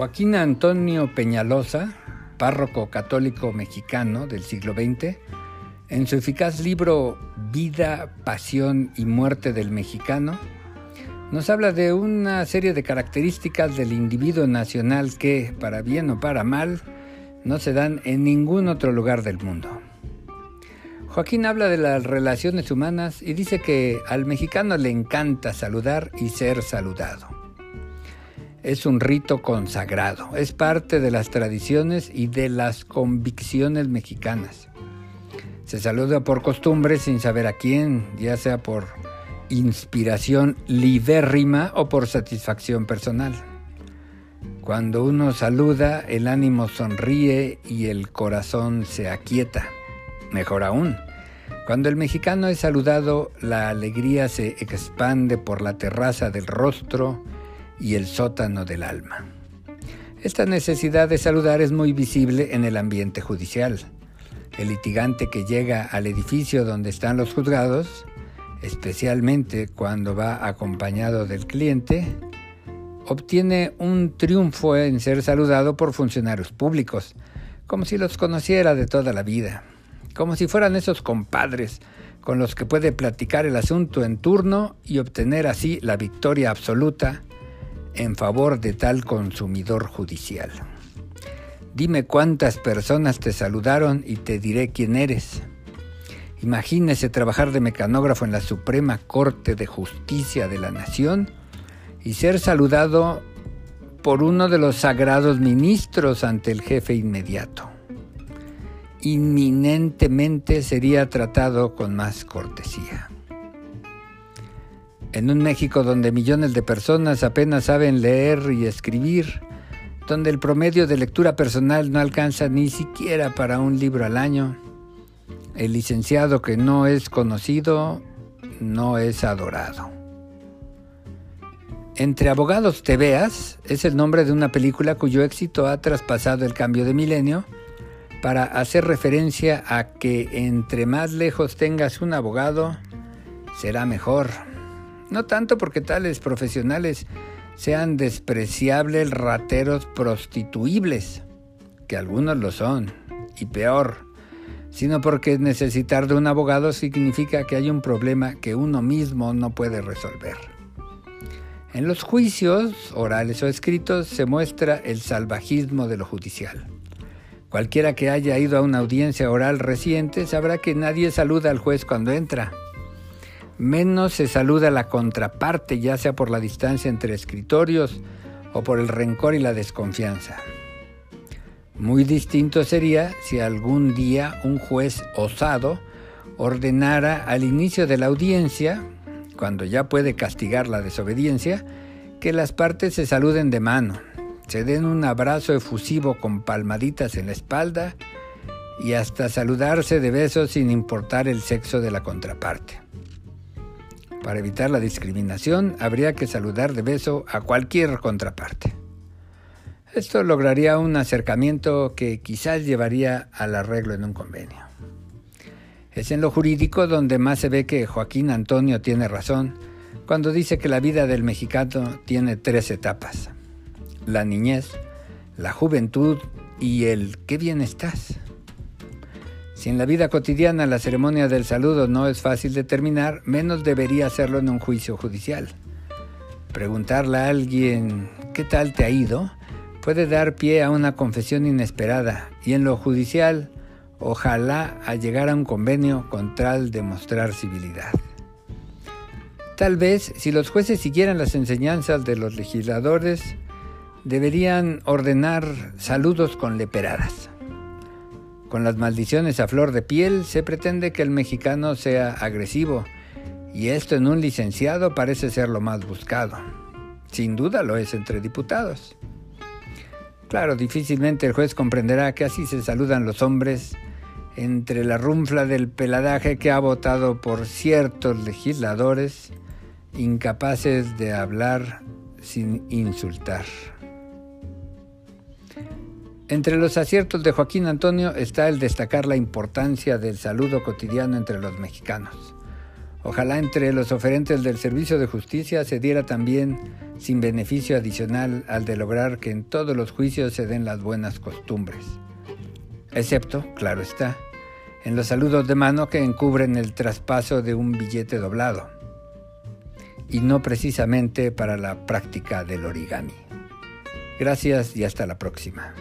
Joaquín Antonio Peñalosa, párroco católico mexicano del siglo XX, en su eficaz libro Vida, Pasión y Muerte del Mexicano, nos habla de una serie de características del individuo nacional que, para bien o para mal, no se dan en ningún otro lugar del mundo. Joaquín habla de las relaciones humanas y dice que al mexicano le encanta saludar y ser saludado es un rito consagrado, es parte de las tradiciones y de las convicciones mexicanas. Se saluda por costumbre sin saber a quién, ya sea por inspiración libérrima o por satisfacción personal. Cuando uno saluda, el ánimo sonríe y el corazón se aquieta. Mejor aún, cuando el mexicano es saludado, la alegría se expande por la terraza del rostro, y el sótano del alma. Esta necesidad de saludar es muy visible en el ambiente judicial. El litigante que llega al edificio donde están los juzgados, especialmente cuando va acompañado del cliente, obtiene un triunfo en ser saludado por funcionarios públicos, como si los conociera de toda la vida, como si fueran esos compadres con los que puede platicar el asunto en turno y obtener así la victoria absoluta en favor de tal consumidor judicial. Dime cuántas personas te saludaron y te diré quién eres. Imagínese trabajar de mecanógrafo en la Suprema Corte de Justicia de la Nación y ser saludado por uno de los sagrados ministros ante el jefe inmediato. Inminentemente sería tratado con más cortesía. En un México donde millones de personas apenas saben leer y escribir, donde el promedio de lectura personal no alcanza ni siquiera para un libro al año, el licenciado que no es conocido no es adorado. Entre abogados te veas es el nombre de una película cuyo éxito ha traspasado el cambio de milenio para hacer referencia a que entre más lejos tengas un abogado, será mejor. No tanto porque tales profesionales sean despreciables rateros prostituibles, que algunos lo son, y peor, sino porque necesitar de un abogado significa que hay un problema que uno mismo no puede resolver. En los juicios, orales o escritos, se muestra el salvajismo de lo judicial. Cualquiera que haya ido a una audiencia oral reciente sabrá que nadie saluda al juez cuando entra menos se saluda la contraparte, ya sea por la distancia entre escritorios o por el rencor y la desconfianza. Muy distinto sería si algún día un juez osado ordenara al inicio de la audiencia, cuando ya puede castigar la desobediencia, que las partes se saluden de mano, se den un abrazo efusivo con palmaditas en la espalda y hasta saludarse de besos sin importar el sexo de la contraparte. Para evitar la discriminación, habría que saludar de beso a cualquier contraparte. Esto lograría un acercamiento que quizás llevaría al arreglo en un convenio. Es en lo jurídico donde más se ve que Joaquín Antonio tiene razón cuando dice que la vida del mexicano tiene tres etapas. La niñez, la juventud y el qué bien estás. Si en la vida cotidiana la ceremonia del saludo no es fácil de terminar, menos debería hacerlo en un juicio judicial. Preguntarle a alguien ¿qué tal te ha ido? puede dar pie a una confesión inesperada y en lo judicial ojalá a llegar a un convenio con tal de mostrar civilidad. Tal vez si los jueces siguieran las enseñanzas de los legisladores, deberían ordenar saludos con leperadas. Con las maldiciones a flor de piel se pretende que el mexicano sea agresivo, y esto en un licenciado parece ser lo más buscado. Sin duda lo es entre diputados. Claro, difícilmente el juez comprenderá que así se saludan los hombres entre la runfla del peladaje que ha votado por ciertos legisladores incapaces de hablar sin insultar. Entre los aciertos de Joaquín Antonio está el destacar la importancia del saludo cotidiano entre los mexicanos. Ojalá entre los oferentes del servicio de justicia se diera también sin beneficio adicional al de lograr que en todos los juicios se den las buenas costumbres. Excepto, claro está, en los saludos de mano que encubren el traspaso de un billete doblado, y no precisamente para la práctica del origami. Gracias y hasta la próxima.